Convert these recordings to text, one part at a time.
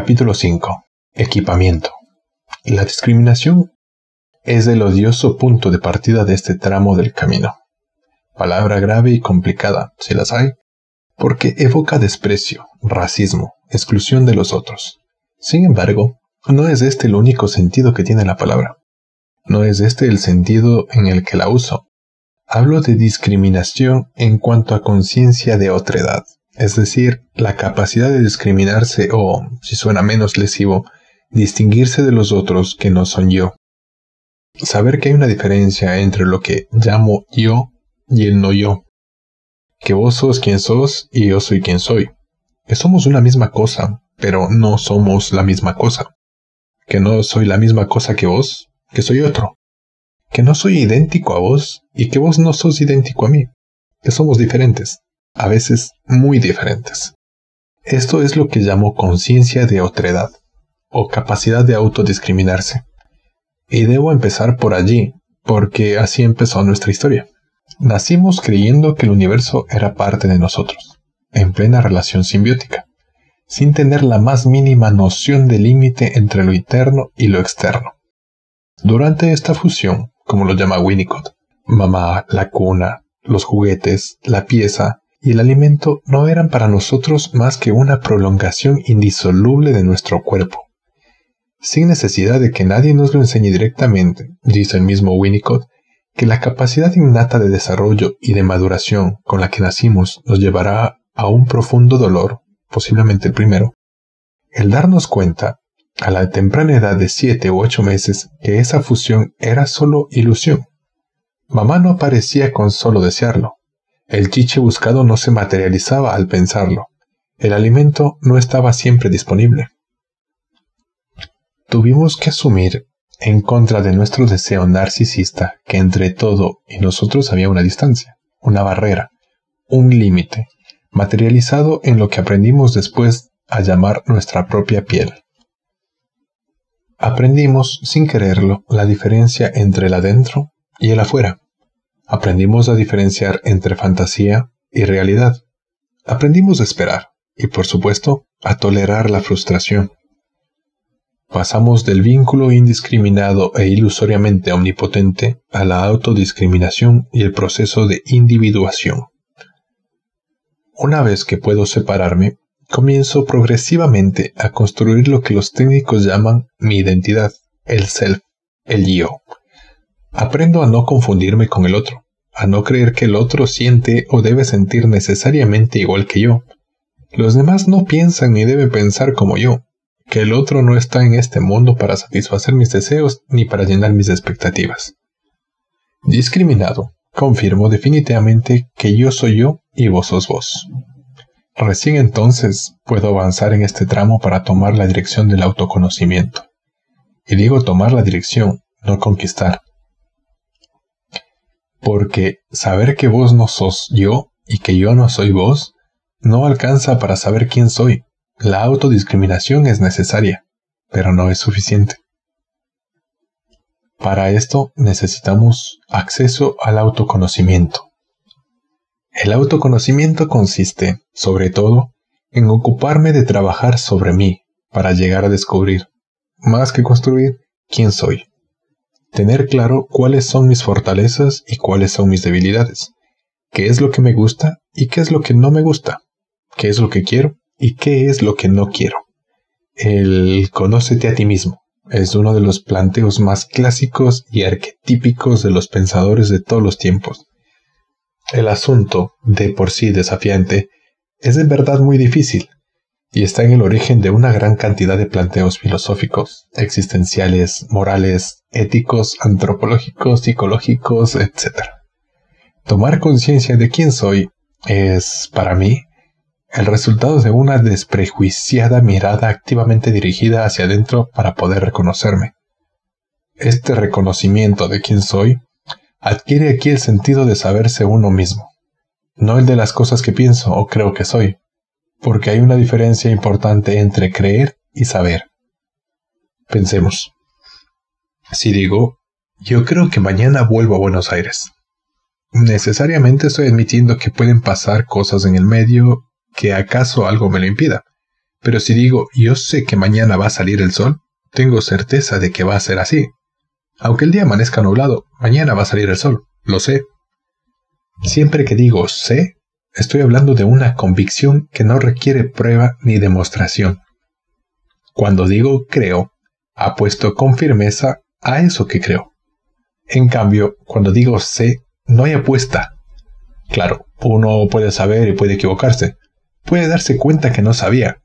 Capítulo 5. Equipamiento. La discriminación es el odioso punto de partida de este tramo del camino. Palabra grave y complicada, si las hay, porque evoca desprecio, racismo, exclusión de los otros. Sin embargo, no es este el único sentido que tiene la palabra. No es este el sentido en el que la uso. Hablo de discriminación en cuanto a conciencia de otredad, es decir, la capacidad de discriminarse o, si suena menos lesivo, distinguirse de los otros que no son yo. Saber que hay una diferencia entre lo que llamo yo y el no yo. Que vos sos quien sos y yo soy quien soy. Que somos una misma cosa, pero no somos la misma cosa. Que no soy la misma cosa que vos, que soy otro. Que no soy idéntico a vos y que vos no sos idéntico a mí. Que somos diferentes, a veces muy diferentes. Esto es lo que llamo conciencia de otredad, o capacidad de autodiscriminarse. Y debo empezar por allí, porque así empezó nuestra historia. Nacimos creyendo que el universo era parte de nosotros, en plena relación simbiótica, sin tener la más mínima noción de límite entre lo interno y lo externo. Durante esta fusión, como lo llama Winnicott, mamá, la cuna, los juguetes, la pieza y el alimento no eran para nosotros más que una prolongación indisoluble de nuestro cuerpo. Sin necesidad de que nadie nos lo enseñe directamente, dice el mismo Winnicott, que la capacidad innata de desarrollo y de maduración con la que nacimos nos llevará a un profundo dolor, posiblemente el primero, el darnos cuenta, a la temprana edad de siete u ocho meses, que esa fusión era solo ilusión. Mamá no aparecía con solo desearlo. El chiche buscado no se materializaba al pensarlo. El alimento no estaba siempre disponible. Tuvimos que asumir en contra de nuestro deseo narcisista que entre todo y nosotros había una distancia, una barrera, un límite, materializado en lo que aprendimos después a llamar nuestra propia piel. Aprendimos, sin quererlo, la diferencia entre el adentro y el afuera. Aprendimos a diferenciar entre fantasía y realidad. Aprendimos a esperar y, por supuesto, a tolerar la frustración. Pasamos del vínculo indiscriminado e ilusoriamente omnipotente a la autodiscriminación y el proceso de individuación. Una vez que puedo separarme, comienzo progresivamente a construir lo que los técnicos llaman mi identidad, el self, el yo. Aprendo a no confundirme con el otro, a no creer que el otro siente o debe sentir necesariamente igual que yo. Los demás no piensan ni deben pensar como yo, que el otro no está en este mundo para satisfacer mis deseos ni para llenar mis expectativas. Discriminado, confirmo definitivamente que yo soy yo y vos sos vos. Recién entonces puedo avanzar en este tramo para tomar la dirección del autoconocimiento. Y digo tomar la dirección, no conquistar. Porque saber que vos no sos yo y que yo no soy vos, no alcanza para saber quién soy. La autodiscriminación es necesaria, pero no es suficiente. Para esto necesitamos acceso al autoconocimiento. El autoconocimiento consiste, sobre todo, en ocuparme de trabajar sobre mí para llegar a descubrir, más que construir, quién soy. Tener claro cuáles son mis fortalezas y cuáles son mis debilidades, qué es lo que me gusta y qué es lo que no me gusta, qué es lo que quiero y qué es lo que no quiero. El conócete a ti mismo es uno de los planteos más clásicos y arquetípicos de los pensadores de todos los tiempos. El asunto, de por sí desafiante, es de verdad muy difícil y está en el origen de una gran cantidad de planteos filosóficos, existenciales, morales, éticos, antropológicos, psicológicos, etc. Tomar conciencia de quién soy es, para mí, el resultado de una desprejuiciada mirada activamente dirigida hacia adentro para poder reconocerme. Este reconocimiento de quién soy adquiere aquí el sentido de saberse uno mismo, no el de las cosas que pienso o creo que soy, porque hay una diferencia importante entre creer y saber. Pensemos. Si digo, yo creo que mañana vuelvo a Buenos Aires. Necesariamente estoy admitiendo que pueden pasar cosas en el medio que acaso algo me lo impida. Pero si digo yo sé que mañana va a salir el sol, tengo certeza de que va a ser así. Aunque el día amanezca nublado, mañana va a salir el sol, lo sé. Siempre que digo sé, estoy hablando de una convicción que no requiere prueba ni demostración. Cuando digo creo, apuesto con firmeza a eso que creo. En cambio, cuando digo sé, no hay apuesta. Claro, uno puede saber y puede equivocarse. Puede darse cuenta que no sabía,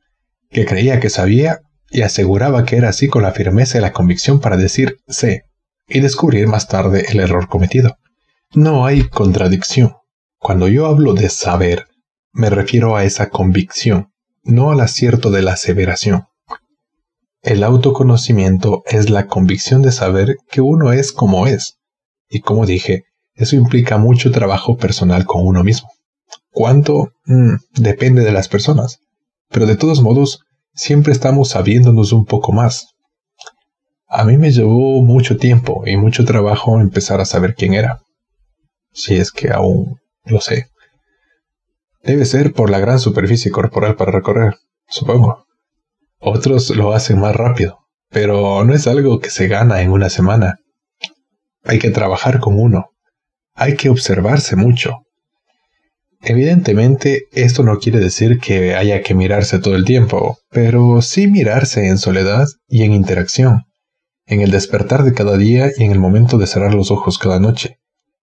que creía que sabía y aseguraba que era así con la firmeza y la convicción para decir sé, y descubrir más tarde el error cometido. No hay contradicción. Cuando yo hablo de saber, me refiero a esa convicción, no al acierto de la aseveración. El autoconocimiento es la convicción de saber que uno es como es. Y como dije, eso implica mucho trabajo personal con uno mismo. ¿Cuánto? Mm, depende de las personas. Pero de todos modos, siempre estamos sabiéndonos un poco más. A mí me llevó mucho tiempo y mucho trabajo empezar a saber quién era. Si es que aún lo sé. Debe ser por la gran superficie corporal para recorrer, supongo. Otros lo hacen más rápido, pero no es algo que se gana en una semana. Hay que trabajar con uno. Hay que observarse mucho. Evidentemente, esto no quiere decir que haya que mirarse todo el tiempo, pero sí mirarse en soledad y en interacción, en el despertar de cada día y en el momento de cerrar los ojos cada noche,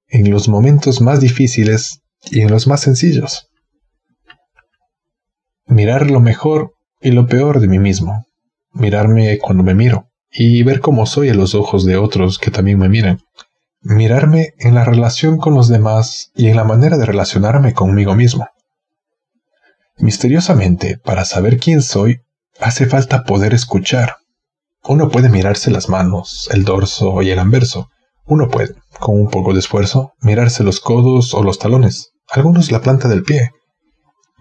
en los momentos más difíciles y en los más sencillos. Mirar lo mejor y lo peor de mí mismo, mirarme cuando me miro y ver cómo soy a los ojos de otros que también me miran, mirarme en la relación con los demás y en la manera de relacionarme conmigo mismo. Misteriosamente, para saber quién soy, hace falta poder escuchar. Uno puede mirarse las manos, el dorso y el anverso. Uno puede, con un poco de esfuerzo, mirarse los codos o los talones, algunos la planta del pie.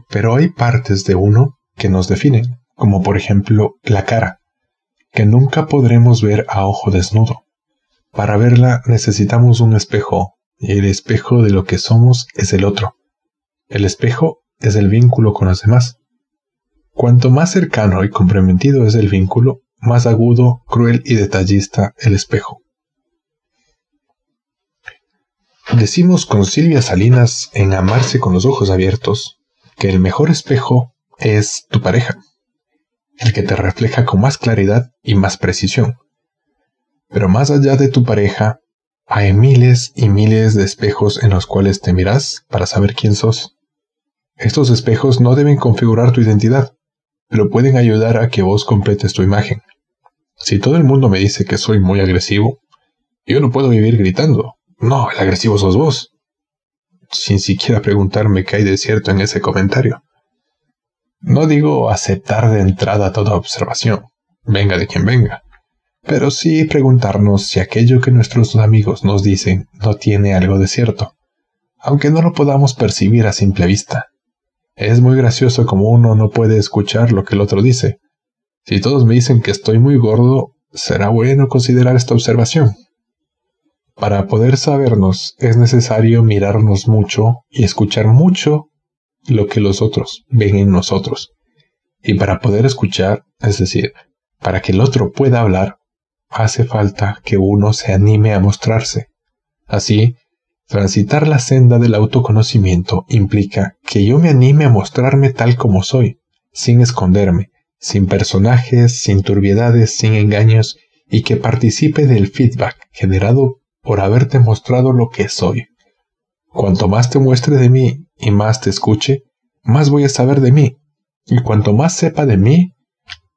Pero hay partes de uno que nos definen, como por ejemplo la cara, que nunca podremos ver a ojo desnudo. Para verla necesitamos un espejo, y el espejo de lo que somos es el otro. El espejo es el vínculo con los demás. Cuanto más cercano y comprometido es el vínculo, más agudo, cruel y detallista el espejo. Decimos con Silvia Salinas en Amarse con los ojos abiertos que el mejor espejo es tu pareja, el que te refleja con más claridad y más precisión. Pero más allá de tu pareja, hay miles y miles de espejos en los cuales te miras para saber quién sos. Estos espejos no deben configurar tu identidad, pero pueden ayudar a que vos completes tu imagen. Si todo el mundo me dice que soy muy agresivo, yo no puedo vivir gritando, no, el agresivo sos vos. Sin siquiera preguntarme qué hay de cierto en ese comentario. No digo aceptar de entrada toda observación, venga de quien venga, pero sí preguntarnos si aquello que nuestros amigos nos dicen no tiene algo de cierto, aunque no lo podamos percibir a simple vista. Es muy gracioso como uno no puede escuchar lo que el otro dice. Si todos me dicen que estoy muy gordo, será bueno considerar esta observación. Para poder sabernos es necesario mirarnos mucho y escuchar mucho lo que los otros ven en nosotros. Y para poder escuchar, es decir, para que el otro pueda hablar, hace falta que uno se anime a mostrarse. Así, transitar la senda del autoconocimiento implica que yo me anime a mostrarme tal como soy, sin esconderme, sin personajes, sin turbiedades, sin engaños, y que participe del feedback generado por haberte mostrado lo que soy. Cuanto más te muestre de mí y más te escuche, más voy a saber de mí. Y cuanto más sepa de mí,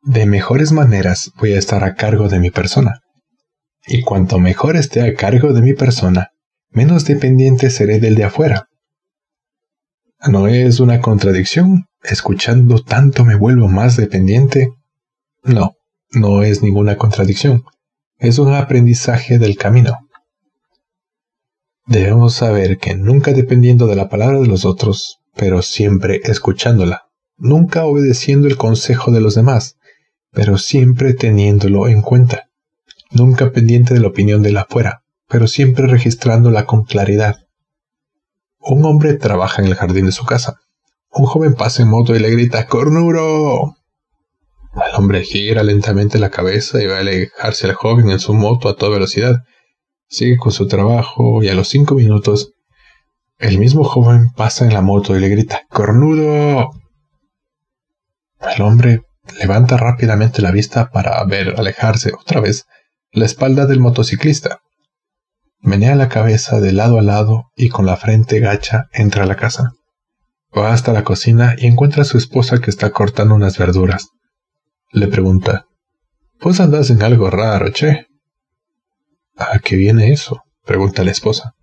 de mejores maneras voy a estar a cargo de mi persona. Y cuanto mejor esté a cargo de mi persona, menos dependiente seré del de afuera. ¿No es una contradicción? ¿Escuchando tanto me vuelvo más dependiente? No, no es ninguna contradicción. Es un aprendizaje del camino. Debemos saber que nunca dependiendo de la palabra de los otros, pero siempre escuchándola, nunca obedeciendo el consejo de los demás, pero siempre teniéndolo en cuenta, nunca pendiente de la opinión de la afuera, pero siempre registrándola con claridad. Un hombre trabaja en el jardín de su casa. Un joven pasa en moto y le grita ¡Cornuro! El hombre gira lentamente la cabeza y va a alejarse al joven en su moto a toda velocidad. Sigue con su trabajo y a los cinco minutos el mismo joven pasa en la moto y le grita ¡Cornudo! El hombre levanta rápidamente la vista para ver alejarse otra vez la espalda del motociclista. Menea la cabeza de lado a lado y con la frente gacha entra a la casa. Va hasta la cocina y encuentra a su esposa que está cortando unas verduras. Le pregunta, ¿Vos andás en algo raro, che? ¿A qué viene eso? pregunta la esposa.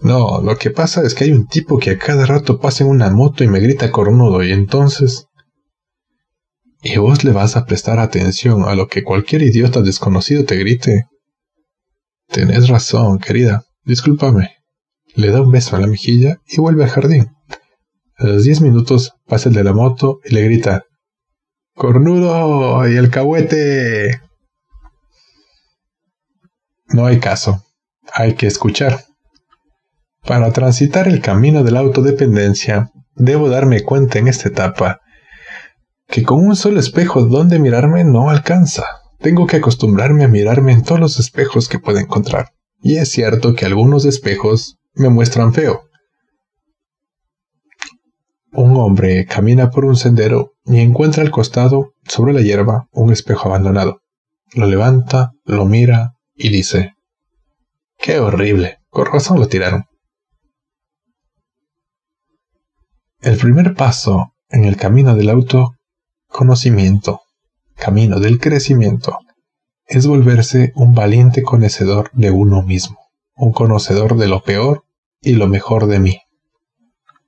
No, lo que pasa es que hay un tipo que a cada rato pasa en una moto y me grita cornudo y entonces... ¿Y vos le vas a prestar atención a lo que cualquier idiota desconocido te grite? Tenés razón, querida. Discúlpame. Le da un beso a la mejilla y vuelve al jardín. A los diez minutos pasa el de la moto y le grita ¡Cornudo! ¡Y el cahuete! No hay caso. Hay que escuchar. Para transitar el camino de la autodependencia, debo darme cuenta en esta etapa que con un solo espejo donde mirarme no alcanza. Tengo que acostumbrarme a mirarme en todos los espejos que pueda encontrar. Y es cierto que algunos espejos me muestran feo, un hombre camina por un sendero y encuentra al costado, sobre la hierba, un espejo abandonado. Lo levanta, lo mira y dice, ¡Qué horrible! Con razón lo tiraron. El primer paso en el camino del autoconocimiento, camino del crecimiento, es volverse un valiente conocedor de uno mismo, un conocedor de lo peor y lo mejor de mí.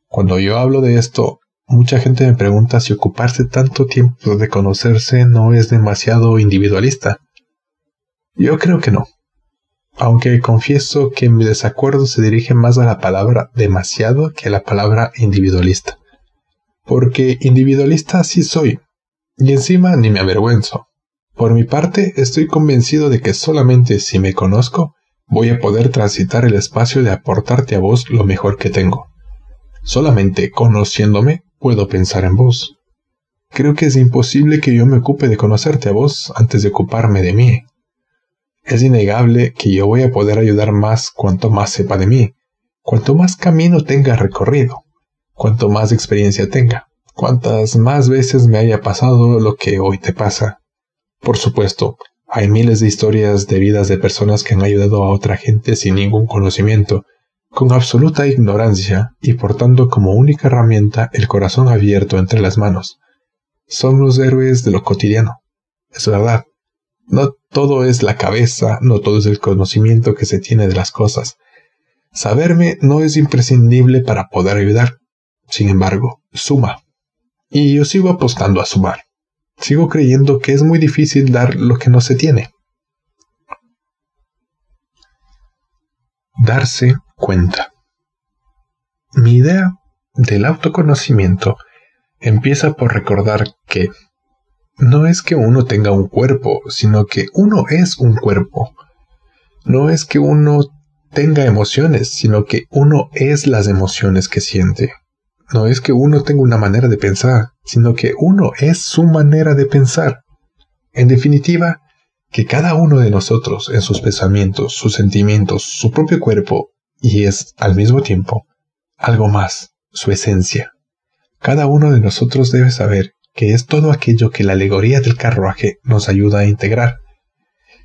Cuando yo hablo de esto, mucha gente me pregunta si ocuparse tanto tiempo de conocerse no es demasiado individualista. Yo creo que no. Aunque confieso que mi desacuerdo se dirige más a la palabra demasiado que a la palabra individualista. Porque individualista sí soy. Y encima ni me avergüenzo. Por mi parte, estoy convencido de que solamente si me conozco, voy a poder transitar el espacio de aportarte a vos lo mejor que tengo. Solamente conociéndome puedo pensar en vos. Creo que es imposible que yo me ocupe de conocerte a vos antes de ocuparme de mí. Es innegable que yo voy a poder ayudar más cuanto más sepa de mí, cuanto más camino tenga recorrido, cuanto más experiencia tenga, cuantas más veces me haya pasado lo que hoy te pasa. Por supuesto, hay miles de historias de vidas de personas que han ayudado a otra gente sin ningún conocimiento, con absoluta ignorancia y portando como única herramienta el corazón abierto entre las manos. Son los héroes de lo cotidiano. Es verdad. No todo es la cabeza, no todo es el conocimiento que se tiene de las cosas. Saberme no es imprescindible para poder ayudar. Sin embargo, suma. Y yo sigo apostando a sumar. Sigo creyendo que es muy difícil dar lo que no se tiene. Darse cuenta. Mi idea del autoconocimiento empieza por recordar que no es que uno tenga un cuerpo, sino que uno es un cuerpo. No es que uno tenga emociones, sino que uno es las emociones que siente. No es que uno tenga una manera de pensar, sino que uno es su manera de pensar. En definitiva, que cada uno de nosotros en sus pensamientos, sus sentimientos, su propio cuerpo y es, al mismo tiempo, algo más, su esencia. Cada uno de nosotros debe saber que es todo aquello que la alegoría del carruaje nos ayuda a integrar.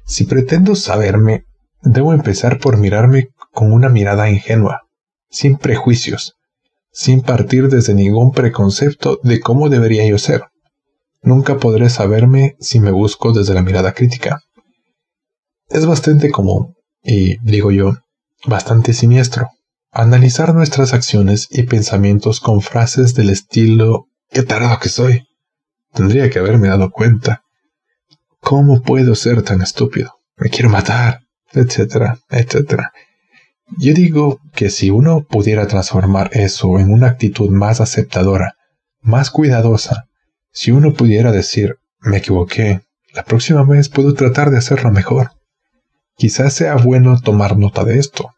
Si pretendo saberme, debo empezar por mirarme con una mirada ingenua, sin prejuicios, sin partir desde ningún preconcepto de cómo debería yo ser. Nunca podré saberme si me busco desde la mirada crítica. Es bastante común, y digo yo, bastante siniestro. Analizar nuestras acciones y pensamientos con frases del estilo ¡Qué tarado que soy! Tendría que haberme dado cuenta. ¿Cómo puedo ser tan estúpido? Me quiero matar, etcétera, etcétera. Yo digo que si uno pudiera transformar eso en una actitud más aceptadora, más cuidadosa, si uno pudiera decir, me equivoqué, la próxima vez puedo tratar de hacerlo mejor. Quizás sea bueno tomar nota de esto.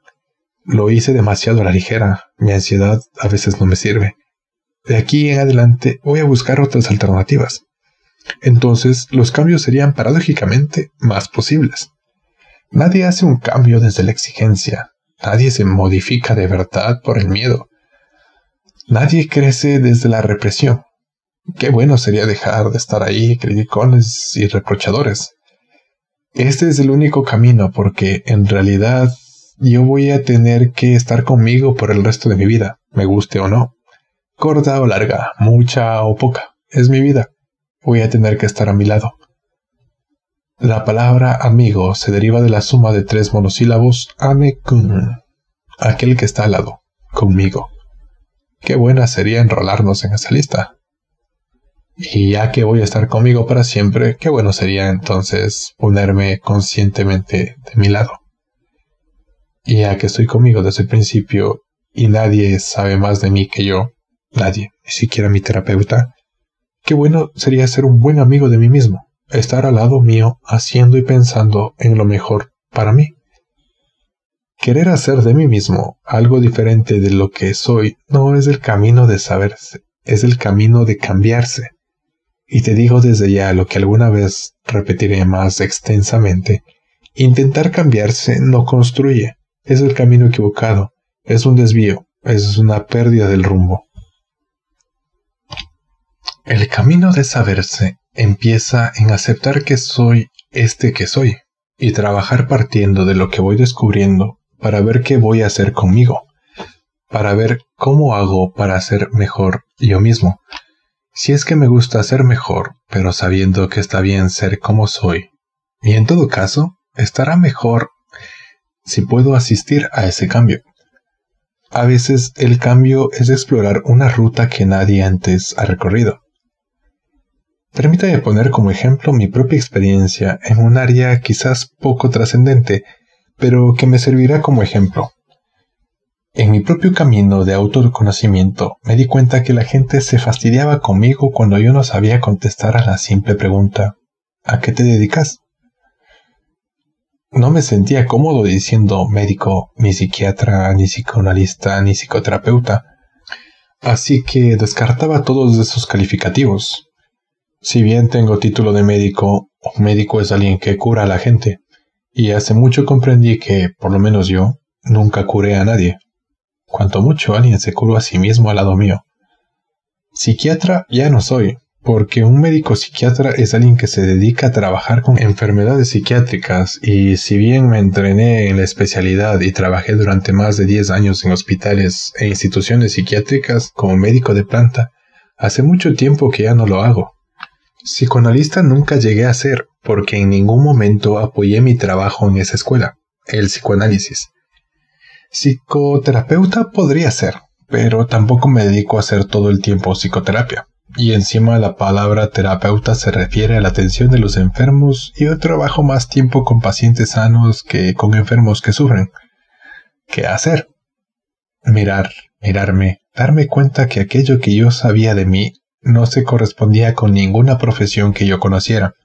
Lo hice demasiado a la ligera, mi ansiedad a veces no me sirve. De aquí en adelante voy a buscar otras alternativas. entonces los cambios serían paradójicamente más posibles. Nadie hace un cambio desde la exigencia, nadie se modifica de verdad por el miedo, nadie crece desde la represión. Qué bueno sería dejar de estar ahí criticones y reprochadores. Este es el único camino porque en realidad yo voy a tener que estar conmigo por el resto de mi vida, me guste o no. Corta o larga, mucha o poca, es mi vida. Voy a tener que estar a mi lado. La palabra amigo se deriva de la suma de tres monosílabos ame-kun, aquel que está al lado, conmigo. Qué buena sería enrolarnos en esa lista. Y ya que voy a estar conmigo para siempre, qué bueno sería entonces ponerme conscientemente de mi lado. Y ya que estoy conmigo desde el principio y nadie sabe más de mí que yo, nadie, ni siquiera mi terapeuta, qué bueno sería ser un buen amigo de mí mismo, estar al lado mío haciendo y pensando en lo mejor para mí. Querer hacer de mí mismo algo diferente de lo que soy no es el camino de saberse, es el camino de cambiarse. Y te digo desde ya lo que alguna vez repetiré más extensamente. Intentar cambiarse no construye. Es el camino equivocado. Es un desvío. Es una pérdida del rumbo. El camino de saberse empieza en aceptar que soy este que soy y trabajar partiendo de lo que voy descubriendo para ver qué voy a hacer conmigo, para ver cómo hago para ser mejor yo mismo, si es que me gusta ser mejor, pero sabiendo que está bien ser como soy. Y en todo caso, estará mejor si puedo asistir a ese cambio. A veces el cambio es explorar una ruta que nadie antes ha recorrido. Permítame poner como ejemplo mi propia experiencia en un área quizás poco trascendente, pero que me servirá como ejemplo. En mi propio camino de autoconocimiento me di cuenta que la gente se fastidiaba conmigo cuando yo no sabía contestar a la simple pregunta ¿A qué te dedicas? No me sentía cómodo diciendo médico, ni psiquiatra, ni psicoanalista, ni psicoterapeuta, así que descartaba todos esos calificativos. Si bien tengo título de médico, un médico es alguien que cura a la gente, y hace mucho comprendí que, por lo menos yo, nunca curé a nadie. Cuanto mucho alguien se curó a sí mismo al lado mío. Psiquiatra ya no soy, porque un médico psiquiatra es alguien que se dedica a trabajar con enfermedades psiquiátricas y si bien me entrené en la especialidad y trabajé durante más de 10 años en hospitales e instituciones psiquiátricas como médico de planta, hace mucho tiempo que ya no lo hago. Psicoanalista nunca llegué a ser porque en ningún momento apoyé mi trabajo en esa escuela, el psicoanálisis. Psicoterapeuta podría ser, pero tampoco me dedico a hacer todo el tiempo psicoterapia. Y encima la palabra terapeuta se refiere a la atención de los enfermos y yo trabajo más tiempo con pacientes sanos que con enfermos que sufren. ¿Qué hacer? Mirar, mirarme, darme cuenta que aquello que yo sabía de mí no se correspondía con ninguna profesión que yo conociera,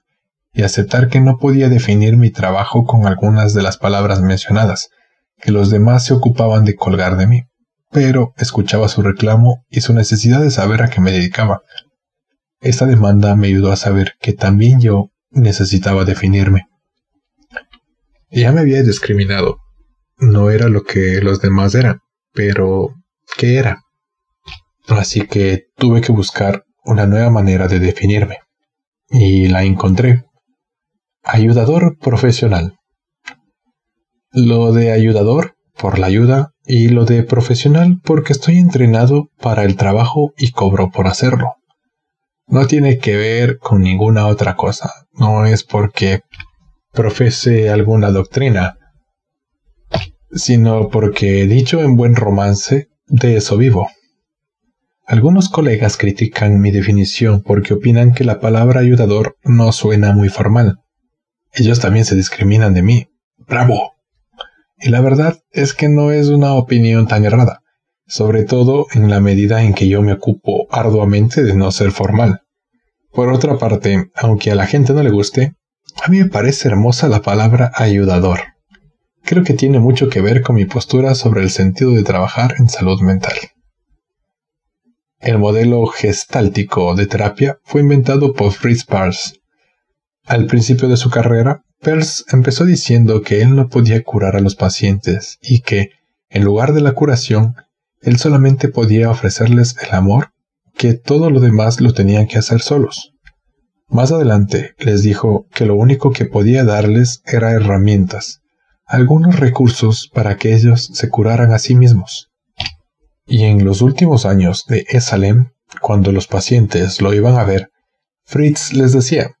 y aceptar que no podía definir mi trabajo con algunas de las palabras mencionadas, que los demás se ocupaban de colgar de mí, pero escuchaba su reclamo y su necesidad de saber a qué me dedicaba. Esta demanda me ayudó a saber que también yo necesitaba definirme. Ya me había discriminado. No era lo que los demás eran, pero ¿qué era? Así que tuve que buscar una nueva manera de definirme. Y la encontré. Ayudador profesional. Lo de ayudador por la ayuda y lo de profesional porque estoy entrenado para el trabajo y cobro por hacerlo. No tiene que ver con ninguna otra cosa, no es porque profese alguna doctrina, sino porque, dicho en buen romance, de eso vivo. Algunos colegas critican mi definición porque opinan que la palabra ayudador no suena muy formal. Ellos también se discriminan de mí. ¡Bravo! Y la verdad es que no es una opinión tan errada, sobre todo en la medida en que yo me ocupo arduamente de no ser formal. Por otra parte, aunque a la gente no le guste, a mí me parece hermosa la palabra ayudador. Creo que tiene mucho que ver con mi postura sobre el sentido de trabajar en salud mental. El modelo gestáltico de terapia fue inventado por Fritz Perls. Al principio de su carrera, Perls empezó diciendo que él no podía curar a los pacientes y que, en lugar de la curación, él solamente podía ofrecerles el amor, que todo lo demás lo tenían que hacer solos. Más adelante les dijo que lo único que podía darles era herramientas, algunos recursos para que ellos se curaran a sí mismos. Y en los últimos años de Esalem, cuando los pacientes lo iban a ver, Fritz les decía,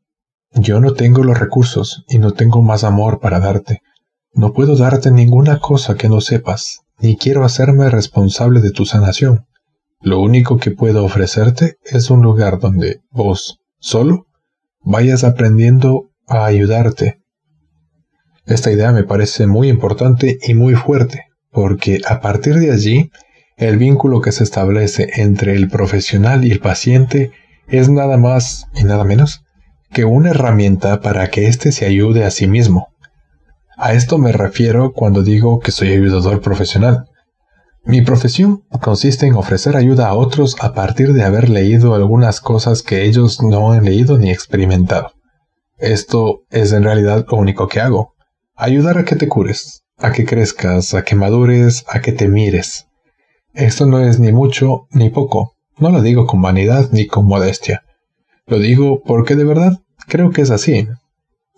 yo no tengo los recursos y no tengo más amor para darte. No puedo darte ninguna cosa que no sepas, ni quiero hacerme responsable de tu sanación. Lo único que puedo ofrecerte es un lugar donde vos, solo, vayas aprendiendo a ayudarte. Esta idea me parece muy importante y muy fuerte, porque a partir de allí, el vínculo que se establece entre el profesional y el paciente es nada más y nada menos que una herramienta para que éste se ayude a sí mismo. A esto me refiero cuando digo que soy ayudador profesional. Mi profesión consiste en ofrecer ayuda a otros a partir de haber leído algunas cosas que ellos no han leído ni experimentado. Esto es en realidad lo único que hago. Ayudar a que te cures, a que crezcas, a que madures, a que te mires. Esto no es ni mucho ni poco. No lo digo con vanidad ni con modestia. Lo digo porque de verdad creo que es así.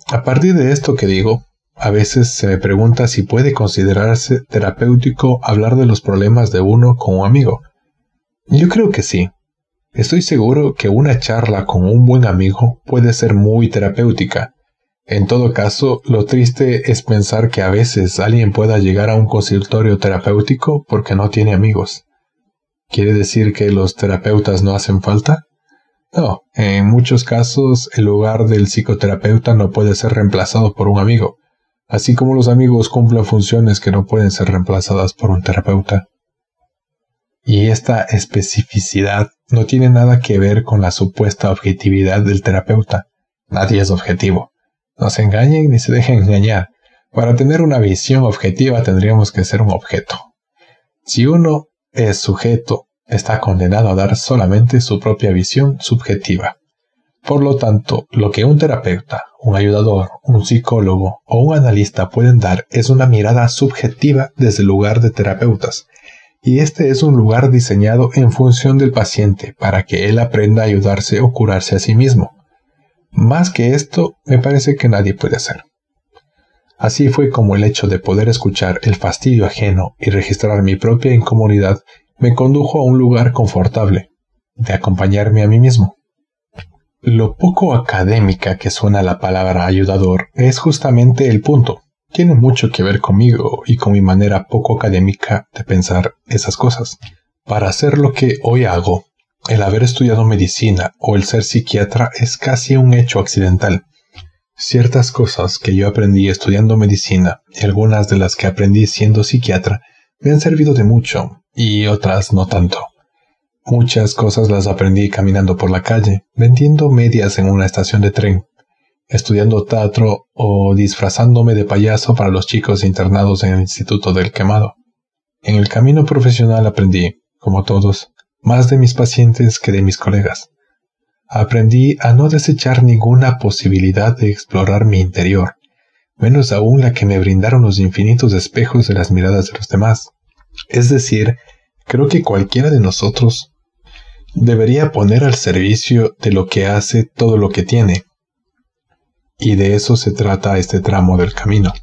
A partir de esto que digo, a veces se me pregunta si puede considerarse terapéutico hablar de los problemas de uno con un amigo. Yo creo que sí. Estoy seguro que una charla con un buen amigo puede ser muy terapéutica. En todo caso, lo triste es pensar que a veces alguien pueda llegar a un consultorio terapéutico porque no tiene amigos. ¿Quiere decir que los terapeutas no hacen falta? No, en muchos casos el lugar del psicoterapeuta no puede ser reemplazado por un amigo así como los amigos cumplen funciones que no pueden ser reemplazadas por un terapeuta. Y esta especificidad no tiene nada que ver con la supuesta objetividad del terapeuta. Nadie es objetivo. No se engañen ni se dejen engañar. Para tener una visión objetiva tendríamos que ser un objeto. Si uno es sujeto, está condenado a dar solamente su propia visión subjetiva. Por lo tanto, lo que un terapeuta, un ayudador, un psicólogo o un analista pueden dar es una mirada subjetiva desde el lugar de terapeutas, y este es un lugar diseñado en función del paciente para que él aprenda a ayudarse o curarse a sí mismo. Más que esto, me parece que nadie puede hacer. Así fue como el hecho de poder escuchar el fastidio ajeno y registrar mi propia incomodidad me condujo a un lugar confortable, de acompañarme a mí mismo. Lo poco académica que suena la palabra ayudador es justamente el punto. Tiene mucho que ver conmigo y con mi manera poco académica de pensar esas cosas. Para hacer lo que hoy hago, el haber estudiado medicina o el ser psiquiatra es casi un hecho accidental. Ciertas cosas que yo aprendí estudiando medicina y algunas de las que aprendí siendo psiquiatra me han servido de mucho y otras no tanto. Muchas cosas las aprendí caminando por la calle, vendiendo medias en una estación de tren, estudiando teatro o disfrazándome de payaso para los chicos internados en el Instituto del Quemado. En el camino profesional aprendí, como todos, más de mis pacientes que de mis colegas. Aprendí a no desechar ninguna posibilidad de explorar mi interior, menos aún la que me brindaron los infinitos espejos de las miradas de los demás. Es decir, creo que cualquiera de nosotros debería poner al servicio de lo que hace todo lo que tiene. Y de eso se trata este tramo del camino,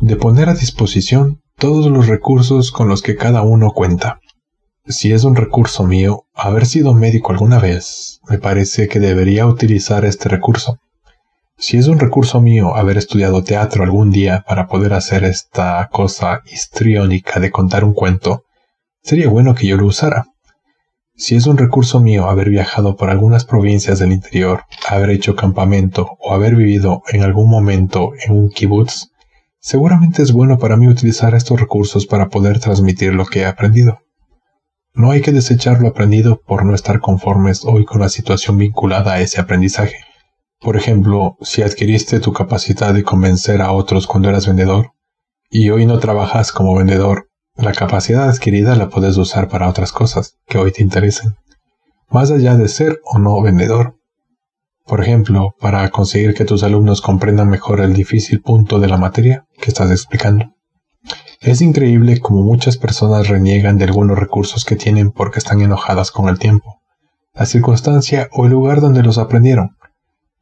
de poner a disposición todos los recursos con los que cada uno cuenta. Si es un recurso mío haber sido médico alguna vez, me parece que debería utilizar este recurso. Si es un recurso mío haber estudiado teatro algún día para poder hacer esta cosa histriónica de contar un cuento, sería bueno que yo lo usara. Si es un recurso mío haber viajado por algunas provincias del interior, haber hecho campamento o haber vivido en algún momento en un kibutz, seguramente es bueno para mí utilizar estos recursos para poder transmitir lo que he aprendido. No hay que desechar lo aprendido por no estar conformes hoy con la situación vinculada a ese aprendizaje. Por ejemplo, si adquiriste tu capacidad de convencer a otros cuando eras vendedor, y hoy no trabajas como vendedor la capacidad adquirida la puedes usar para otras cosas que hoy te interesen. más allá de ser o no vendedor. Por ejemplo, para conseguir que tus alumnos comprendan mejor el difícil punto de la materia que estás explicando. Es increíble cómo muchas personas reniegan de algunos recursos que tienen porque están enojadas con el tiempo, la circunstancia o el lugar donde los aprendieron.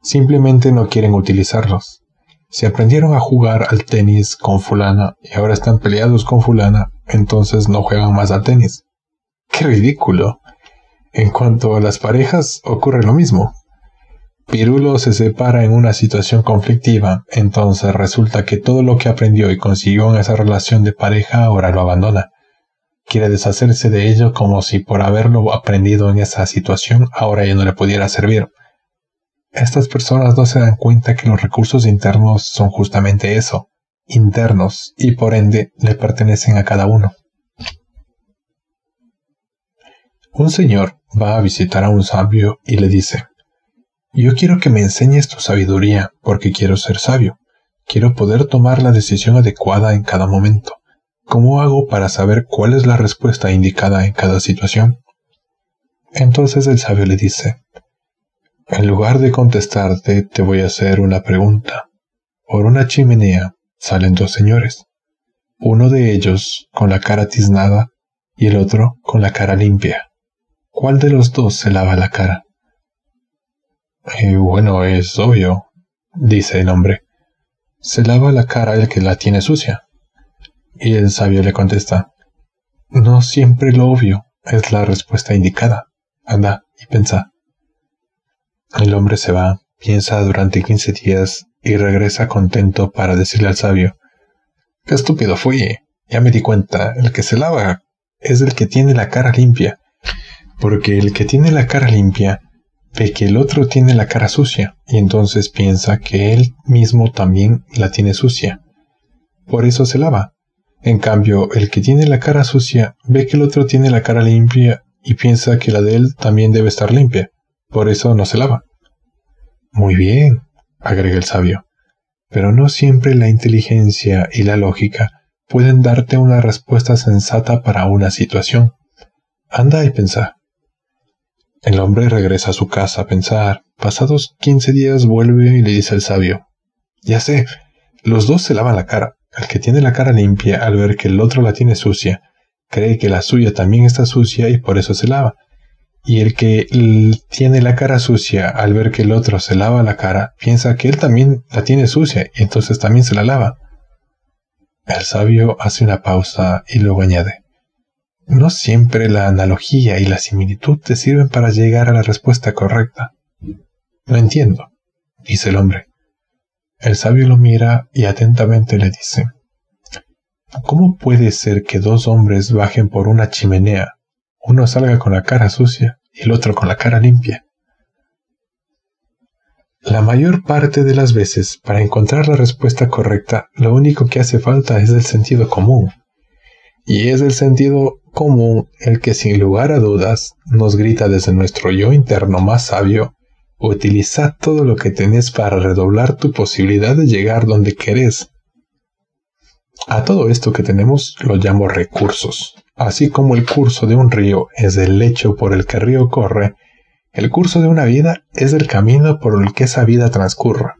Simplemente no quieren utilizarlos. Si aprendieron a jugar al tenis con fulana y ahora están peleados con fulana, entonces no juegan más al tenis. ¡Qué ridículo! En cuanto a las parejas, ocurre lo mismo. Pirulo se separa en una situación conflictiva, entonces resulta que todo lo que aprendió y consiguió en esa relación de pareja ahora lo abandona. Quiere deshacerse de ello como si por haberlo aprendido en esa situación ahora ya no le pudiera servir. Estas personas no se dan cuenta que los recursos internos son justamente eso, internos, y por ende le pertenecen a cada uno. Un señor va a visitar a un sabio y le dice, yo quiero que me enseñes tu sabiduría, porque quiero ser sabio. Quiero poder tomar la decisión adecuada en cada momento. ¿Cómo hago para saber cuál es la respuesta indicada en cada situación? Entonces el sabio le dice, en lugar de contestarte, te voy a hacer una pregunta. Por una chimenea salen dos señores, uno de ellos con la cara tiznada y el otro con la cara limpia. ¿Cuál de los dos se lava la cara? Eh, bueno, es obvio, dice el hombre. Se lava la cara el que la tiene sucia. Y el sabio le contesta, No siempre lo obvio es la respuesta indicada. Anda y pensa. El hombre se va, piensa durante quince días y regresa contento para decirle al sabio, Qué estúpido fui. Ya me di cuenta, el que se lava es el que tiene la cara limpia, porque el que tiene la cara limpia ve que el otro tiene la cara sucia y entonces piensa que él mismo también la tiene sucia. Por eso se lava. En cambio, el que tiene la cara sucia ve que el otro tiene la cara limpia y piensa que la de él también debe estar limpia. Por eso no se lava. Muy bien, agrega el sabio. Pero no siempre la inteligencia y la lógica pueden darte una respuesta sensata para una situación. Anda y pensa. El hombre regresa a su casa a pensar. Pasados quince días vuelve y le dice al sabio, Ya sé, los dos se lavan la cara. El que tiene la cara limpia al ver que el otro la tiene sucia, cree que la suya también está sucia y por eso se lava. Y el que tiene la cara sucia al ver que el otro se lava la cara, piensa que él también la tiene sucia y entonces también se la lava. El sabio hace una pausa y luego añade, no siempre la analogía y la similitud te sirven para llegar a la respuesta correcta. No entiendo, dice el hombre. El sabio lo mira y atentamente le dice, ¿Cómo puede ser que dos hombres bajen por una chimenea, uno salga con la cara sucia y el otro con la cara limpia? La mayor parte de las veces, para encontrar la respuesta correcta, lo único que hace falta es el sentido común. Y es el sentido común el que sin lugar a dudas nos grita desde nuestro yo interno más sabio, utiliza todo lo que tenés para redoblar tu posibilidad de llegar donde querés. A todo esto que tenemos lo llamo recursos. Así como el curso de un río es el lecho por el que el río corre, el curso de una vida es el camino por el que esa vida transcurra.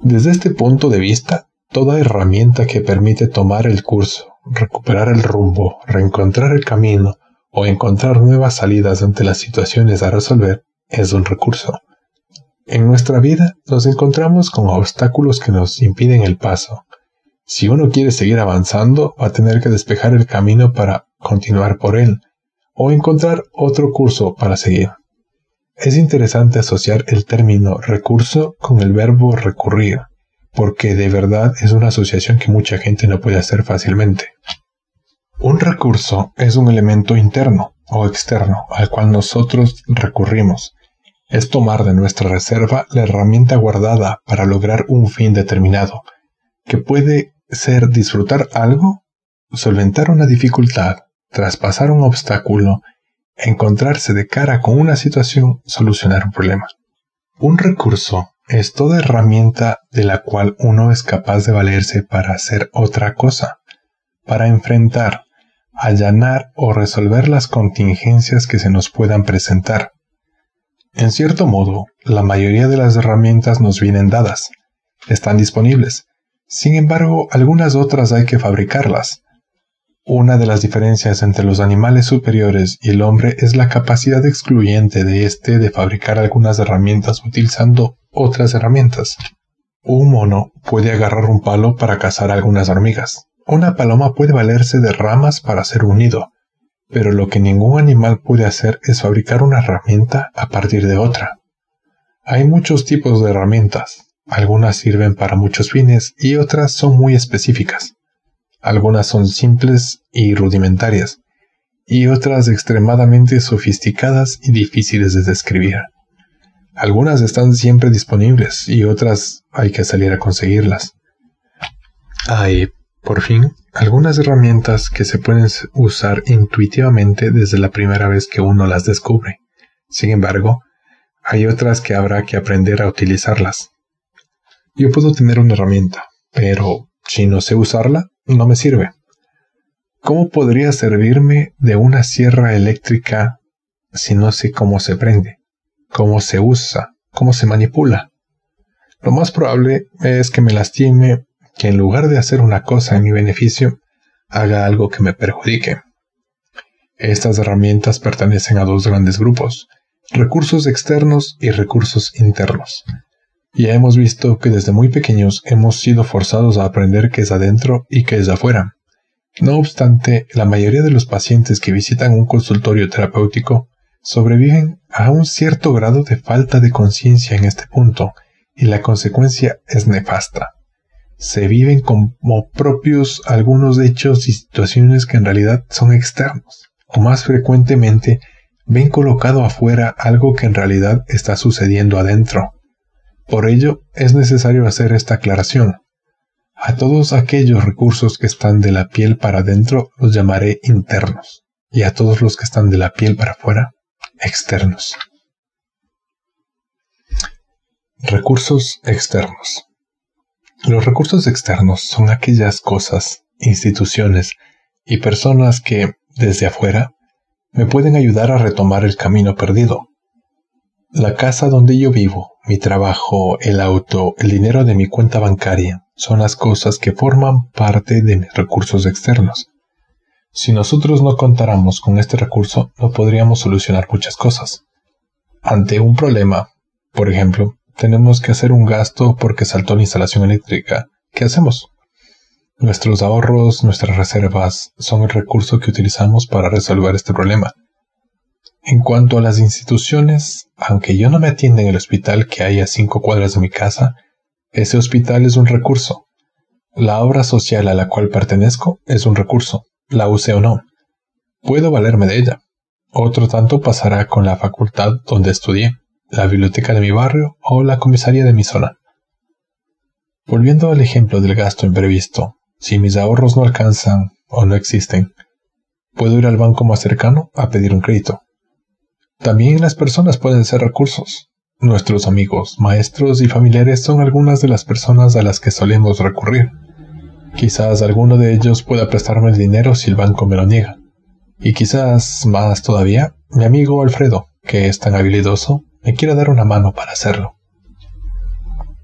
Desde este punto de vista, toda herramienta que permite tomar el curso recuperar el rumbo, reencontrar el camino o encontrar nuevas salidas ante las situaciones a resolver es un recurso. En nuestra vida nos encontramos con obstáculos que nos impiden el paso. Si uno quiere seguir avanzando, va a tener que despejar el camino para continuar por él, o encontrar otro curso para seguir. Es interesante asociar el término recurso con el verbo recurrir porque de verdad es una asociación que mucha gente no puede hacer fácilmente. Un recurso es un elemento interno o externo al cual nosotros recurrimos. Es tomar de nuestra reserva la herramienta guardada para lograr un fin determinado, que puede ser disfrutar algo, solventar una dificultad, traspasar un obstáculo, encontrarse de cara con una situación, solucionar un problema. Un recurso es toda herramienta de la cual uno es capaz de valerse para hacer otra cosa, para enfrentar, allanar o resolver las contingencias que se nos puedan presentar. En cierto modo, la mayoría de las herramientas nos vienen dadas, están disponibles. Sin embargo, algunas otras hay que fabricarlas. Una de las diferencias entre los animales superiores y el hombre es la capacidad excluyente de éste de fabricar algunas herramientas utilizando otras herramientas. Un mono puede agarrar un palo para cazar algunas hormigas. Una paloma puede valerse de ramas para hacer un nido. Pero lo que ningún animal puede hacer es fabricar una herramienta a partir de otra. Hay muchos tipos de herramientas. Algunas sirven para muchos fines y otras son muy específicas. Algunas son simples y rudimentarias, y otras extremadamente sofisticadas y difíciles de describir. Algunas están siempre disponibles y otras hay que salir a conseguirlas. Hay, por fin, algunas herramientas que se pueden usar intuitivamente desde la primera vez que uno las descubre. Sin embargo, hay otras que habrá que aprender a utilizarlas. Yo puedo tener una herramienta, pero si no sé usarla, no me sirve. ¿Cómo podría servirme de una sierra eléctrica si no sé cómo se prende, cómo se usa, cómo se manipula? Lo más probable es que me lastime, que en lugar de hacer una cosa en mi beneficio, haga algo que me perjudique. Estas herramientas pertenecen a dos grandes grupos, recursos externos y recursos internos. Ya hemos visto que desde muy pequeños hemos sido forzados a aprender qué es adentro y qué es afuera. No obstante, la mayoría de los pacientes que visitan un consultorio terapéutico sobreviven a un cierto grado de falta de conciencia en este punto, y la consecuencia es nefasta. Se viven como propios algunos hechos y situaciones que en realidad son externos, o más frecuentemente ven colocado afuera algo que en realidad está sucediendo adentro. Por ello, es necesario hacer esta aclaración. A todos aquellos recursos que están de la piel para adentro los llamaré internos, y a todos los que están de la piel para afuera, externos. Recursos externos. Los recursos externos son aquellas cosas, instituciones y personas que, desde afuera, me pueden ayudar a retomar el camino perdido, la casa donde yo vivo, mi trabajo, el auto, el dinero de mi cuenta bancaria, son las cosas que forman parte de mis recursos externos. Si nosotros no contáramos con este recurso, no podríamos solucionar muchas cosas. Ante un problema, por ejemplo, tenemos que hacer un gasto porque saltó la instalación eléctrica. ¿Qué hacemos? Nuestros ahorros, nuestras reservas, son el recurso que utilizamos para resolver este problema. En cuanto a las instituciones, aunque yo no me atienda en el hospital que hay a cinco cuadras de mi casa, ese hospital es un recurso. La obra social a la cual pertenezco es un recurso, la use o no. Puedo valerme de ella. Otro tanto pasará con la facultad donde estudié, la biblioteca de mi barrio o la comisaría de mi zona. Volviendo al ejemplo del gasto imprevisto, si mis ahorros no alcanzan o no existen, puedo ir al banco más cercano a pedir un crédito. También las personas pueden ser recursos. Nuestros amigos, maestros y familiares son algunas de las personas a las que solemos recurrir. Quizás alguno de ellos pueda prestarme el dinero si el banco me lo niega. Y quizás más todavía, mi amigo Alfredo, que es tan habilidoso, me quiera dar una mano para hacerlo.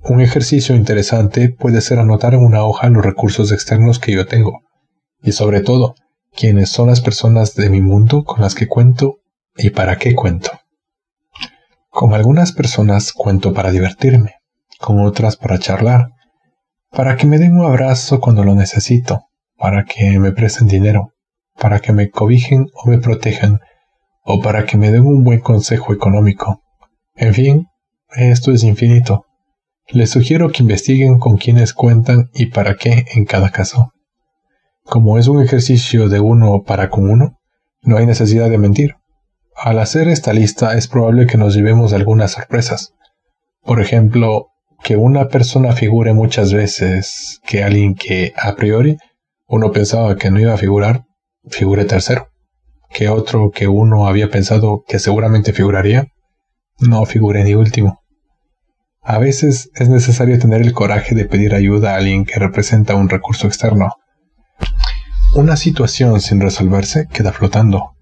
Un ejercicio interesante puede ser anotar en una hoja los recursos externos que yo tengo, y sobre todo, quiénes son las personas de mi mundo con las que cuento ¿Y para qué cuento? Con algunas personas cuento para divertirme, con otras para charlar, para que me den un abrazo cuando lo necesito, para que me presten dinero, para que me cobijen o me protejan, o para que me den un buen consejo económico. En fin, esto es infinito. Les sugiero que investiguen con quiénes cuentan y para qué en cada caso. Como es un ejercicio de uno para con uno, no hay necesidad de mentir. Al hacer esta lista es probable que nos llevemos algunas sorpresas. Por ejemplo, que una persona figure muchas veces que alguien que a priori uno pensaba que no iba a figurar, figure tercero. Que otro que uno había pensado que seguramente figuraría, no figure ni último. A veces es necesario tener el coraje de pedir ayuda a alguien que representa un recurso externo. Una situación sin resolverse queda flotando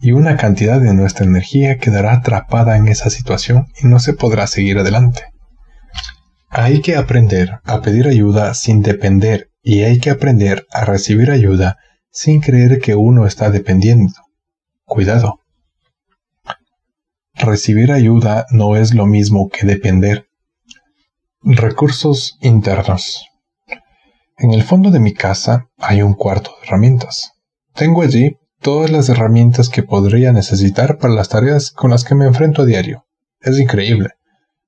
y una cantidad de nuestra energía quedará atrapada en esa situación y no se podrá seguir adelante. Hay que aprender a pedir ayuda sin depender y hay que aprender a recibir ayuda sin creer que uno está dependiendo. Cuidado. Recibir ayuda no es lo mismo que depender. Recursos internos. En el fondo de mi casa hay un cuarto de herramientas. Tengo allí todas las herramientas que podría necesitar para las tareas con las que me enfrento a diario. Es increíble.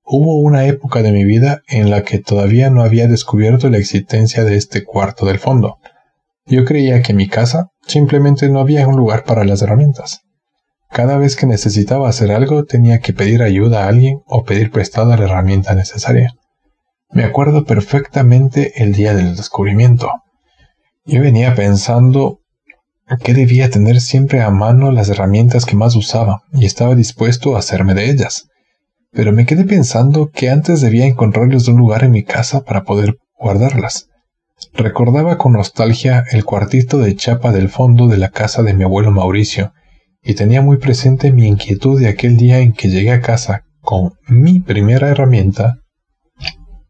Hubo una época de mi vida en la que todavía no había descubierto la existencia de este cuarto del fondo. Yo creía que en mi casa simplemente no había un lugar para las herramientas. Cada vez que necesitaba hacer algo tenía que pedir ayuda a alguien o pedir prestada la herramienta necesaria. Me acuerdo perfectamente el día del descubrimiento. Yo venía pensando que debía tener siempre a mano las herramientas que más usaba y estaba dispuesto a hacerme de ellas pero me quedé pensando que antes debía encontrarles un lugar en mi casa para poder guardarlas. Recordaba con nostalgia el cuartito de chapa del fondo de la casa de mi abuelo Mauricio, y tenía muy presente mi inquietud de aquel día en que llegué a casa con mi primera herramienta.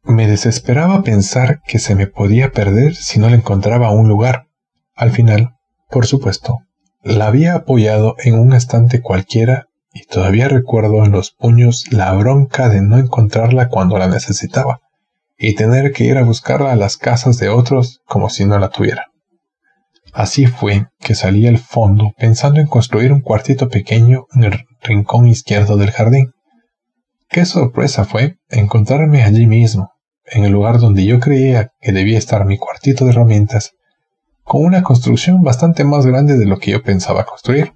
Me desesperaba pensar que se me podía perder si no la encontraba un lugar. Al final, por supuesto, la había apoyado en un estante cualquiera y todavía recuerdo en los puños la bronca de no encontrarla cuando la necesitaba, y tener que ir a buscarla a las casas de otros como si no la tuviera. Así fue que salí al fondo pensando en construir un cuartito pequeño en el rincón izquierdo del jardín. Qué sorpresa fue encontrarme allí mismo, en el lugar donde yo creía que debía estar mi cuartito de herramientas, con una construcción bastante más grande de lo que yo pensaba construir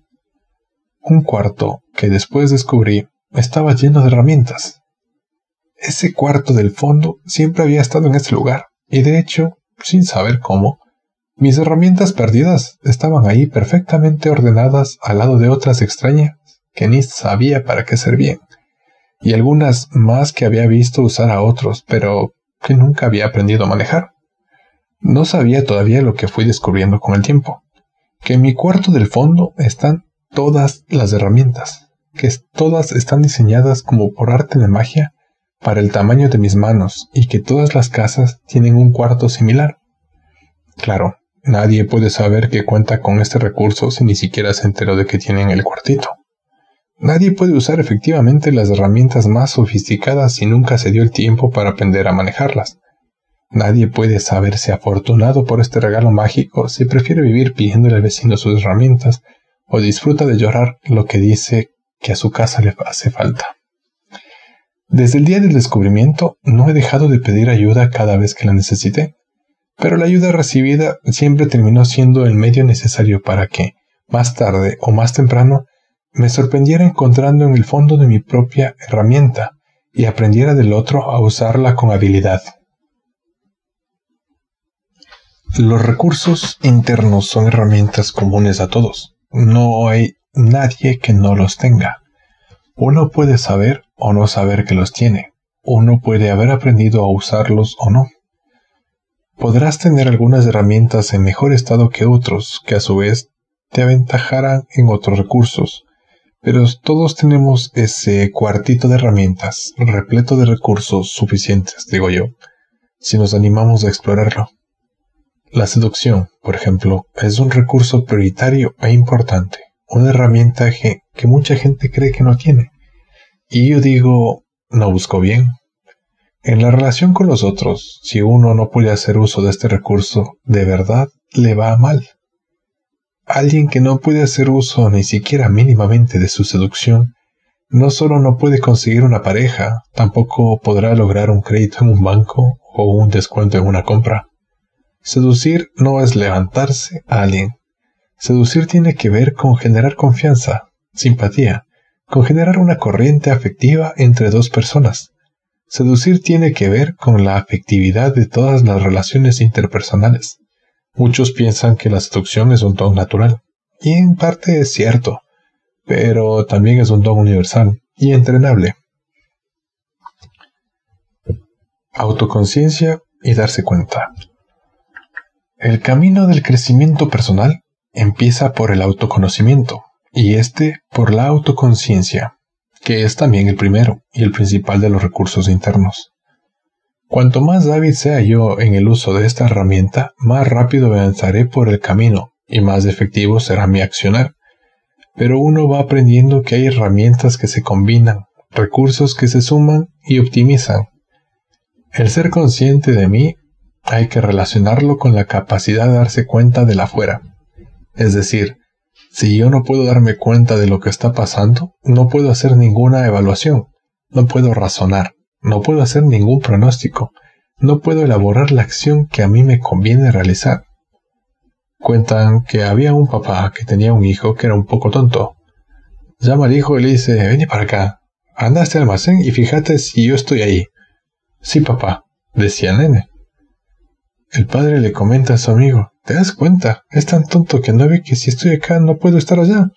un cuarto que después descubrí estaba lleno de herramientas. Ese cuarto del fondo siempre había estado en ese lugar, y de hecho, sin saber cómo, mis herramientas perdidas estaban ahí perfectamente ordenadas al lado de otras extrañas que ni sabía para qué servían, y algunas más que había visto usar a otros, pero que nunca había aprendido a manejar. No sabía todavía lo que fui descubriendo con el tiempo, que en mi cuarto del fondo están todas las herramientas, que todas están diseñadas como por arte de magia para el tamaño de mis manos y que todas las casas tienen un cuarto similar. Claro, nadie puede saber que cuenta con este recurso si ni siquiera se enteró de que tienen el cuartito. Nadie puede usar efectivamente las herramientas más sofisticadas si nunca se dio el tiempo para aprender a manejarlas. Nadie puede saberse afortunado por este regalo mágico si prefiere vivir pidiéndole al vecino sus herramientas o disfruta de llorar lo que dice que a su casa le hace falta. Desde el día del descubrimiento no he dejado de pedir ayuda cada vez que la necesité, pero la ayuda recibida siempre terminó siendo el medio necesario para que, más tarde o más temprano, me sorprendiera encontrando en el fondo de mi propia herramienta y aprendiera del otro a usarla con habilidad. Los recursos internos son herramientas comunes a todos no hay nadie que no los tenga. Uno puede saber o no saber que los tiene. Uno puede haber aprendido a usarlos o no. Podrás tener algunas herramientas en mejor estado que otros, que a su vez te aventajarán en otros recursos. Pero todos tenemos ese cuartito de herramientas, repleto de recursos suficientes, digo yo, si nos animamos a explorarlo. La seducción, por ejemplo, es un recurso prioritario e importante, una herramienta que, mucha gente cree que no tiene. Y yo digo, no busco bien. En la relación con los otros, si uno no puede hacer uso de este recurso, de verdad le va mal. Alguien que no puede hacer uso ni siquiera mínimamente de su seducción, no solo no puede conseguir una pareja, tampoco podrá lograr un crédito en un banco o un descuento en una compra. Seducir no es levantarse a alguien. Seducir tiene que ver con generar confianza, simpatía, con generar una corriente afectiva entre dos personas. Seducir tiene que ver con la afectividad de todas las relaciones interpersonales. Muchos piensan que la seducción es un don natural, y en parte es cierto, pero también es un don universal y entrenable. Autoconciencia y darse cuenta. El camino del crecimiento personal empieza por el autoconocimiento y este por la autoconciencia, que es también el primero y el principal de los recursos internos. Cuanto más hábil sea yo en el uso de esta herramienta, más rápido avanzaré por el camino y más efectivo será mi accionar. Pero uno va aprendiendo que hay herramientas que se combinan, recursos que se suman y optimizan. El ser consciente de mí hay que relacionarlo con la capacidad de darse cuenta de la afuera. Es decir, si yo no puedo darme cuenta de lo que está pasando, no puedo hacer ninguna evaluación, no puedo razonar. No puedo hacer ningún pronóstico. No puedo elaborar la acción que a mí me conviene realizar. Cuentan que había un papá que tenía un hijo que era un poco tonto. Llama al hijo y le dice, vení para acá, anda a este almacén y fíjate si yo estoy ahí. Sí, papá, decía el nene. El padre le comenta a su amigo, ¿te das cuenta? Es tan tonto que no ve que si estoy acá no puedo estar allá.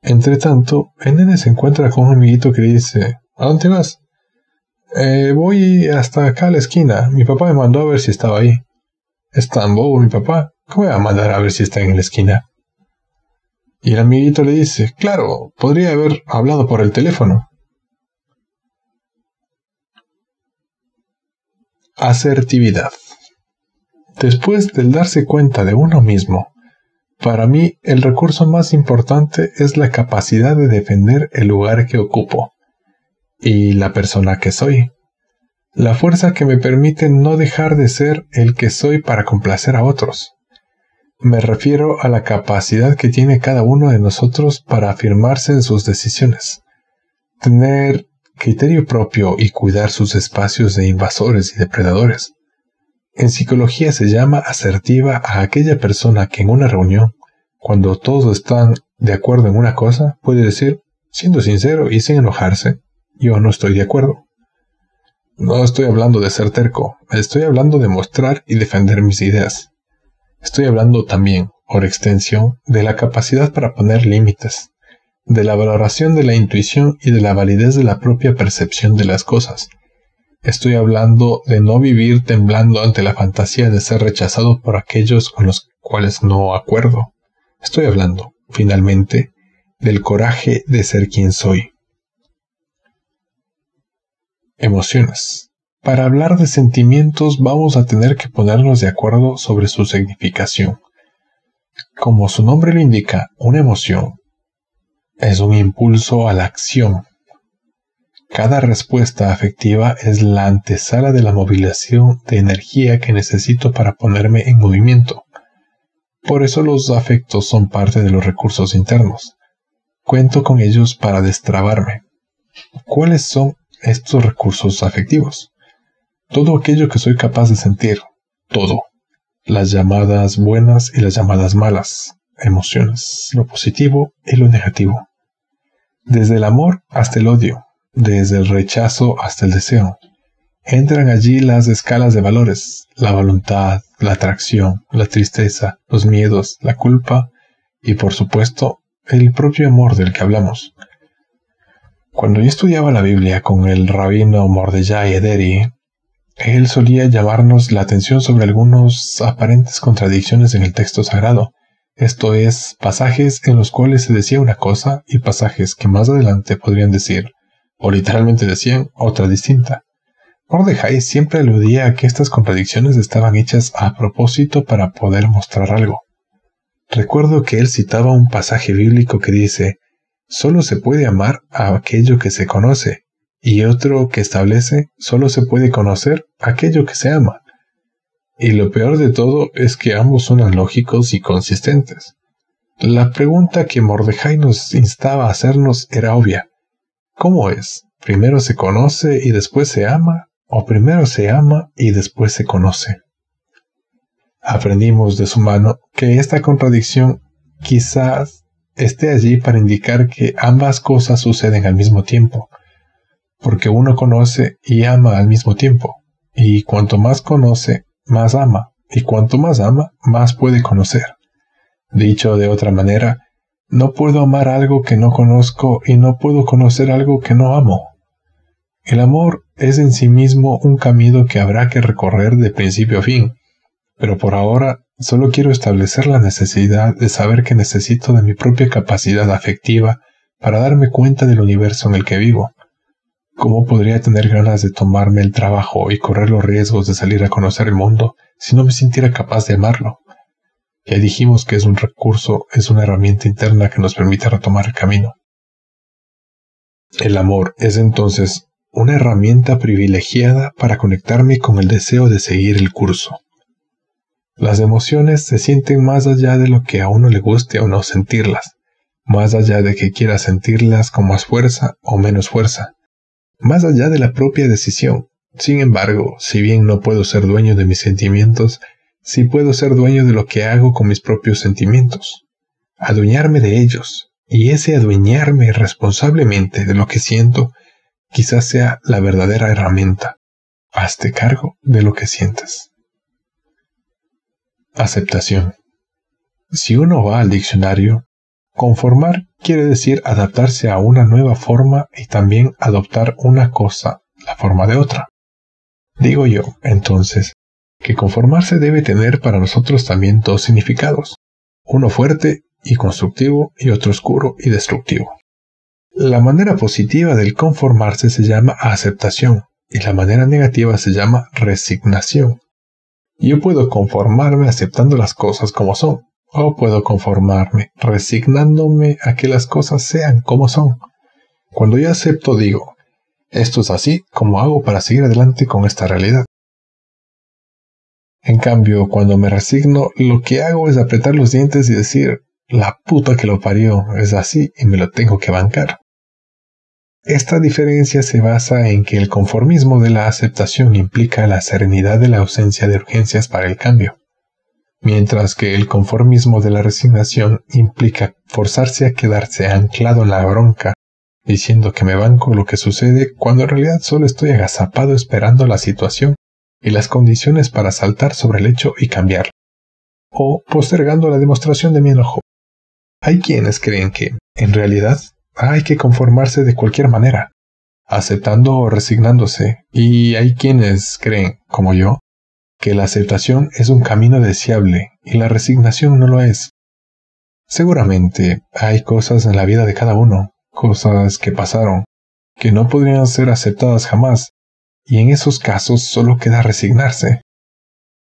Entre tanto, el nene se encuentra con un amiguito que le dice, ¿a dónde vas? Eh, voy hasta acá a la esquina. Mi papá me mandó a ver si estaba ahí. Es tan bobo mi papá. ¿Cómo voy a mandar a ver si está en la esquina? Y el amiguito le dice, claro, podría haber hablado por el teléfono. Asertividad. Después del darse cuenta de uno mismo, para mí el recurso más importante es la capacidad de defender el lugar que ocupo y la persona que soy. La fuerza que me permite no dejar de ser el que soy para complacer a otros. Me refiero a la capacidad que tiene cada uno de nosotros para afirmarse en sus decisiones, tener criterio propio y cuidar sus espacios de invasores y depredadores. En psicología se llama asertiva a aquella persona que en una reunión, cuando todos están de acuerdo en una cosa, puede decir, siendo sincero y sin enojarse, yo no estoy de acuerdo. No estoy hablando de ser terco, estoy hablando de mostrar y defender mis ideas. Estoy hablando también, por extensión, de la capacidad para poner límites, de la valoración de la intuición y de la validez de la propia percepción de las cosas. Estoy hablando de no vivir temblando ante la fantasía de ser rechazado por aquellos con los cuales no acuerdo. Estoy hablando, finalmente, del coraje de ser quien soy. Emociones. Para hablar de sentimientos vamos a tener que ponernos de acuerdo sobre su significación. Como su nombre lo indica, una emoción es un impulso a la acción. Cada respuesta afectiva es la antesala de la movilización de energía que necesito para ponerme en movimiento. Por eso los afectos son parte de los recursos internos. Cuento con ellos para destrabarme. ¿Cuáles son estos recursos afectivos. Todo aquello que soy capaz de sentir, todo. Las llamadas buenas y las llamadas malas, emociones, lo positivo y lo negativo. Desde el amor hasta el odio, desde el rechazo hasta el deseo. Entran allí las escalas de valores, la voluntad, la atracción, la tristeza, los miedos, la culpa y por supuesto el propio amor del que hablamos. Cuando yo estudiaba la Biblia con el rabino Mordejai Ederi, él solía llamarnos la atención sobre algunas aparentes contradicciones en el texto sagrado, esto es, pasajes en los cuales se decía una cosa y pasajes que más adelante podrían decir, o literalmente decían, otra distinta. Mordejai siempre aludía a que estas contradicciones estaban hechas a propósito para poder mostrar algo. Recuerdo que él citaba un pasaje bíblico que dice, solo se puede amar a aquello que se conoce, y otro que establece solo se puede conocer aquello que se ama. Y lo peor de todo es que ambos son lógicos y consistentes. La pregunta que Mordejai nos instaba a hacernos era obvia. ¿Cómo es? ¿Primero se conoce y después se ama? ¿O primero se ama y después se conoce? Aprendimos de su mano que esta contradicción quizás esté allí para indicar que ambas cosas suceden al mismo tiempo, porque uno conoce y ama al mismo tiempo, y cuanto más conoce, más ama, y cuanto más ama, más puede conocer. Dicho de otra manera, no puedo amar algo que no conozco y no puedo conocer algo que no amo. El amor es en sí mismo un camino que habrá que recorrer de principio a fin, pero por ahora Solo quiero establecer la necesidad de saber que necesito de mi propia capacidad afectiva para darme cuenta del universo en el que vivo. ¿Cómo podría tener ganas de tomarme el trabajo y correr los riesgos de salir a conocer el mundo si no me sintiera capaz de amarlo? Ya dijimos que es un recurso, es una herramienta interna que nos permite retomar el camino. El amor es entonces una herramienta privilegiada para conectarme con el deseo de seguir el curso. Las emociones se sienten más allá de lo que a uno le guste o no sentirlas, más allá de que quiera sentirlas con más fuerza o menos fuerza, más allá de la propia decisión. Sin embargo, si bien no puedo ser dueño de mis sentimientos, sí puedo ser dueño de lo que hago con mis propios sentimientos, adueñarme de ellos, y ese adueñarme responsablemente de lo que siento quizás sea la verdadera herramienta. Hazte cargo de lo que sientes. Aceptación. Si uno va al diccionario, conformar quiere decir adaptarse a una nueva forma y también adoptar una cosa, la forma de otra. Digo yo, entonces, que conformarse debe tener para nosotros también dos significados, uno fuerte y constructivo y otro oscuro y destructivo. La manera positiva del conformarse se llama aceptación y la manera negativa se llama resignación. Yo puedo conformarme aceptando las cosas como son, o puedo conformarme resignándome a que las cosas sean como son. Cuando yo acepto digo, esto es así como hago para seguir adelante con esta realidad. En cambio, cuando me resigno, lo que hago es apretar los dientes y decir, la puta que lo parió es así y me lo tengo que bancar. Esta diferencia se basa en que el conformismo de la aceptación implica la serenidad de la ausencia de urgencias para el cambio, mientras que el conformismo de la resignación implica forzarse a quedarse anclado en la bronca, diciendo que me banco lo que sucede cuando en realidad solo estoy agazapado esperando la situación y las condiciones para saltar sobre el hecho y cambiarlo, o postergando la demostración de mi enojo. Hay quienes creen que, en realidad, hay que conformarse de cualquier manera, aceptando o resignándose, y hay quienes creen, como yo, que la aceptación es un camino deseable y la resignación no lo es. Seguramente hay cosas en la vida de cada uno, cosas que pasaron, que no podrían ser aceptadas jamás, y en esos casos solo queda resignarse.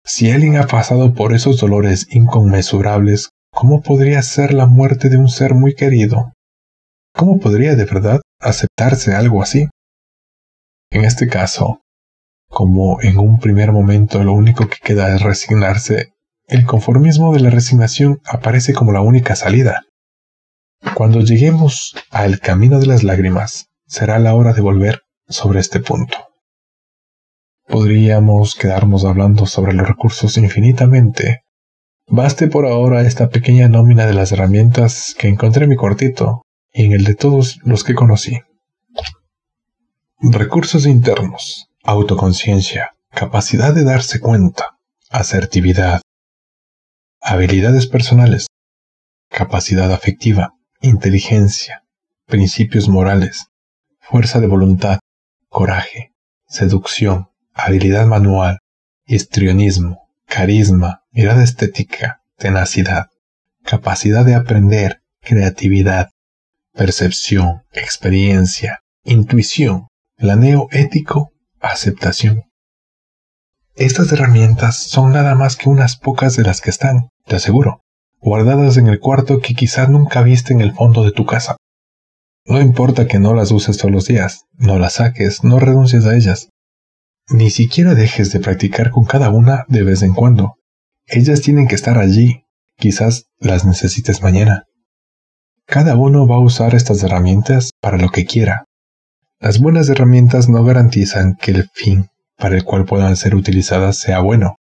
Si alguien ha pasado por esos dolores inconmensurables, ¿cómo podría ser la muerte de un ser muy querido? ¿Cómo podría de verdad aceptarse algo así? En este caso, como en un primer momento lo único que queda es resignarse, el conformismo de la resignación aparece como la única salida. Cuando lleguemos al camino de las lágrimas, será la hora de volver sobre este punto. Podríamos quedarnos hablando sobre los recursos infinitamente. Baste por ahora esta pequeña nómina de las herramientas que encontré en mi cortito y en el de todos los que conocí. Recursos internos, autoconciencia, capacidad de darse cuenta, asertividad, habilidades personales, capacidad afectiva, inteligencia, principios morales, fuerza de voluntad, coraje, seducción, habilidad manual, histrionismo, carisma, mirada estética, tenacidad, capacidad de aprender, creatividad, percepción, experiencia, intuición, planeo ético, aceptación. Estas herramientas son nada más que unas pocas de las que están, te aseguro, guardadas en el cuarto que quizás nunca viste en el fondo de tu casa. No importa que no las uses todos los días, no las saques, no renuncies a ellas. Ni siquiera dejes de practicar con cada una de vez en cuando. Ellas tienen que estar allí. Quizás las necesites mañana. Cada uno va a usar estas herramientas para lo que quiera. Las buenas herramientas no garantizan que el fin para el cual puedan ser utilizadas sea bueno.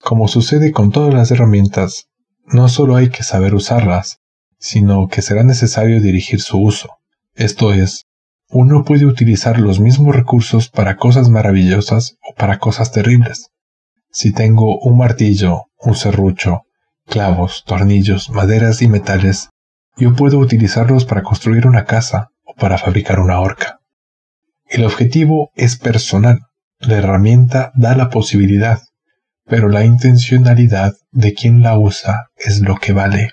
Como sucede con todas las herramientas, no solo hay que saber usarlas, sino que será necesario dirigir su uso. Esto es, uno puede utilizar los mismos recursos para cosas maravillosas o para cosas terribles. Si tengo un martillo, un serrucho, clavos, tornillos, maderas y metales, yo puedo utilizarlos para construir una casa o para fabricar una horca. El objetivo es personal, la herramienta da la posibilidad, pero la intencionalidad de quien la usa es lo que vale.